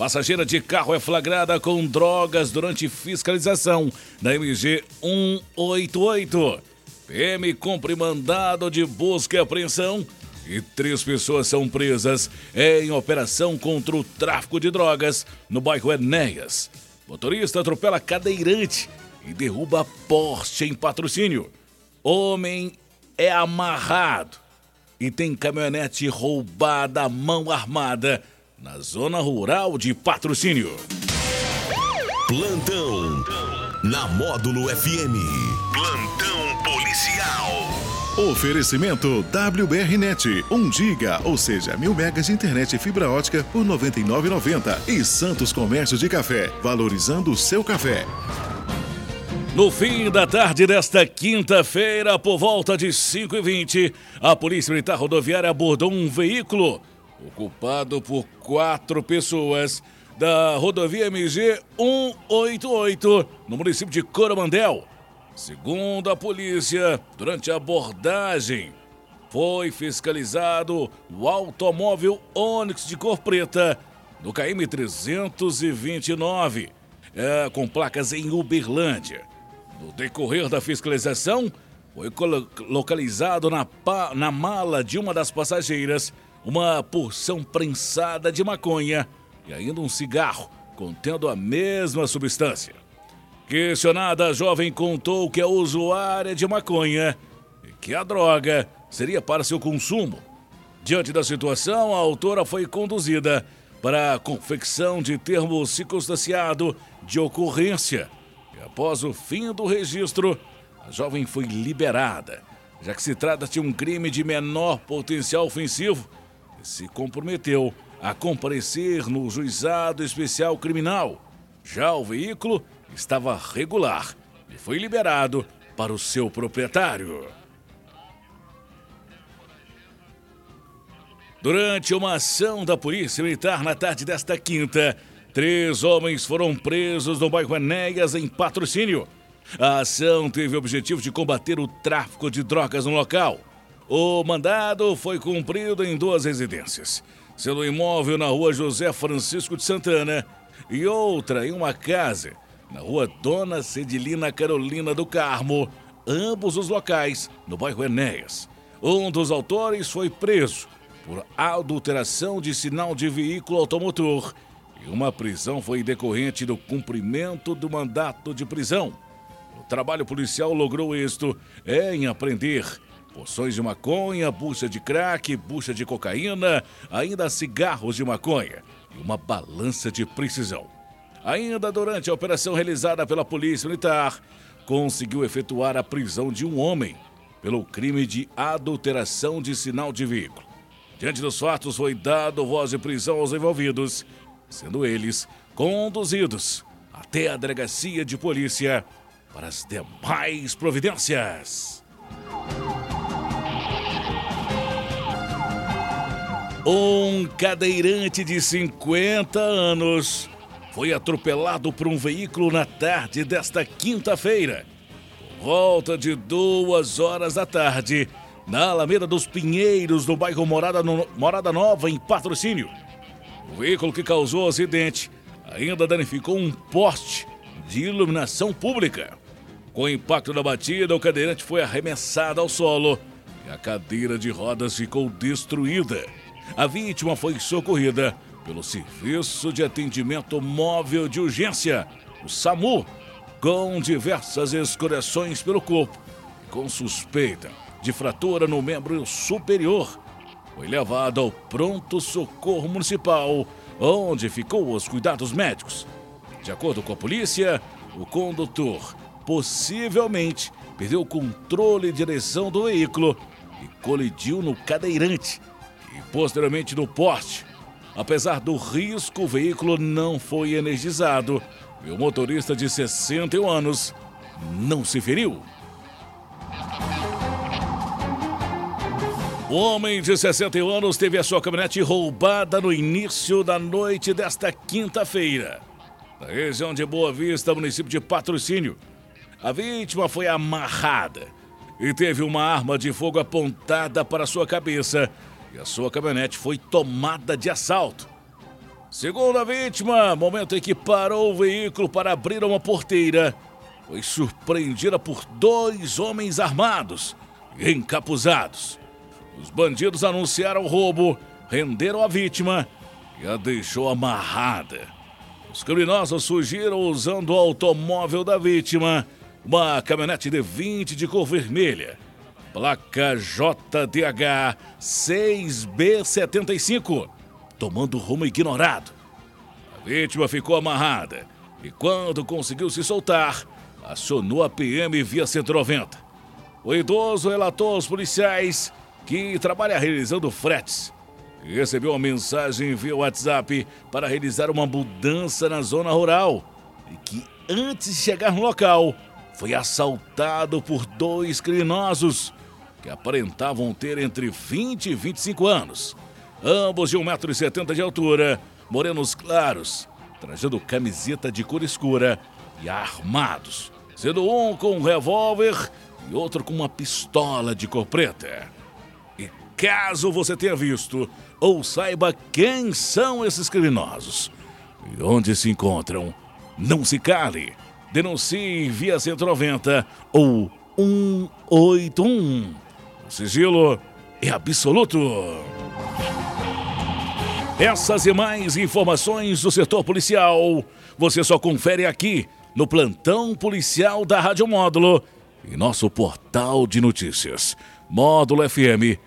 Passageira de carro é flagrada com drogas durante fiscalização da MG 188. PM cumpre mandado de busca e apreensão e três pessoas são presas em operação contra o tráfico de drogas no bairro Enéas. Motorista atropela cadeirante e derruba poste em patrocínio. Homem é amarrado e tem caminhonete roubada à mão armada na zona rural de patrocínio. Plantão na Módulo FM. Plantão policial. Oferecimento WBRnet, 1 giga, ou seja, mil megas de internet e fibra ótica por R$ 99,90. E Santos Comércio de Café, valorizando o seu café. No fim da tarde desta quinta-feira, por volta de 5h20, a Polícia Militar Rodoviária abordou um veículo ocupado por quatro pessoas da rodovia MG 188, no município de Coromandel. Segundo a polícia, durante a abordagem, foi fiscalizado o automóvel Onix de cor preta do KM 329, é, com placas em Uberlândia. No decorrer da fiscalização, foi localizado na, na mala de uma das passageiras uma porção prensada de maconha e ainda um cigarro contendo a mesma substância. Questionada, a jovem contou que é usuária de maconha e que a droga seria para seu consumo. Diante da situação, a autora foi conduzida para a confecção de termo circunstanciado de ocorrência. E após o fim do registro, a jovem foi liberada, já que se trata de um crime de menor potencial ofensivo se comprometeu a comparecer no juizado especial criminal. Já o veículo estava regular e foi liberado para o seu proprietário. Durante uma ação da Polícia Militar na tarde desta quinta, três homens foram presos no bairro Enéas, em patrocínio. A ação teve o objetivo de combater o tráfico de drogas no local. O mandado foi cumprido em duas residências, sendo um imóvel na rua José Francisco de Santana e outra em uma casa na rua Dona Cedilina Carolina do Carmo, ambos os locais no bairro Enéas. Um dos autores foi preso por adulteração de sinal de veículo automotor e uma prisão foi decorrente do cumprimento do mandato de prisão. O trabalho policial logrou êxito em apreender porções de maconha, bucha de crack, bucha de cocaína, ainda cigarros de maconha e uma balança de precisão. Ainda durante a operação realizada pela Polícia Militar, conseguiu efetuar a prisão de um homem pelo crime de adulteração de sinal de veículo. Diante dos fatos, foi dado voz de prisão aos envolvidos, sendo eles conduzidos até a delegacia de polícia para as demais providências. Um cadeirante de 50 anos foi atropelado por um veículo na tarde desta quinta-feira. Volta de duas horas da tarde, na Alameda dos Pinheiros, no bairro Morada, no... Morada Nova, em patrocínio. O veículo que causou o acidente ainda danificou um poste de iluminação pública. Com o impacto da batida, o cadeirante foi arremessado ao solo e a cadeira de rodas ficou destruída. A vítima foi socorrida pelo Serviço de Atendimento Móvel de Urgência, o SAMU, com diversas escoriações pelo corpo, com suspeita de fratura no membro superior. Foi levado ao pronto socorro municipal, onde ficou os cuidados médicos. De acordo com a polícia, o condutor possivelmente perdeu o controle e direção do veículo e colidiu no cadeirante e posteriormente no poste. Apesar do risco, o veículo não foi energizado e o motorista de 61 anos não se feriu. Um homem de 61 anos teve a sua caminhonete roubada no início da noite desta quinta-feira. Na região de Boa Vista, município de Patrocínio. A vítima foi amarrada e teve uma arma de fogo apontada para sua cabeça e a sua caminhonete foi tomada de assalto. Segundo a vítima, momento em que parou o veículo para abrir uma porteira, foi surpreendida por dois homens armados e encapuzados. Os bandidos anunciaram o roubo, renderam a vítima e a deixou amarrada. Os criminosos fugiram usando o automóvel da vítima, uma caminhonete de 20 de cor vermelha, placa JDH 6B75, tomando rumo ignorado. A vítima ficou amarrada e, quando conseguiu se soltar, acionou a PM via 190. O idoso relatou aos policiais que trabalha realizando fretes. Recebeu uma mensagem via WhatsApp para realizar uma mudança na zona rural e que, antes de chegar no local, foi assaltado por dois criminosos que aparentavam ter entre 20 e 25 anos. Ambos de 1,70m de altura, morenos claros, trajando camiseta de cor escura e armados, sendo um com um revólver e outro com uma pistola de cor preta. E caso você tenha visto ou saiba quem são esses criminosos e onde se encontram, não se cale. Denuncie via 190 ou 181. Sigilo é absoluto. Essas e mais informações do setor policial você só confere aqui no plantão policial da Rádio Módulo e nosso portal de notícias módulofm.com.br.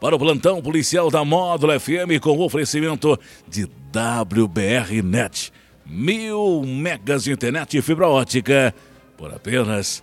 Para o plantão policial da Módulo FM com oferecimento de WBR Net. Mil megas de internet e fibra ótica por apenas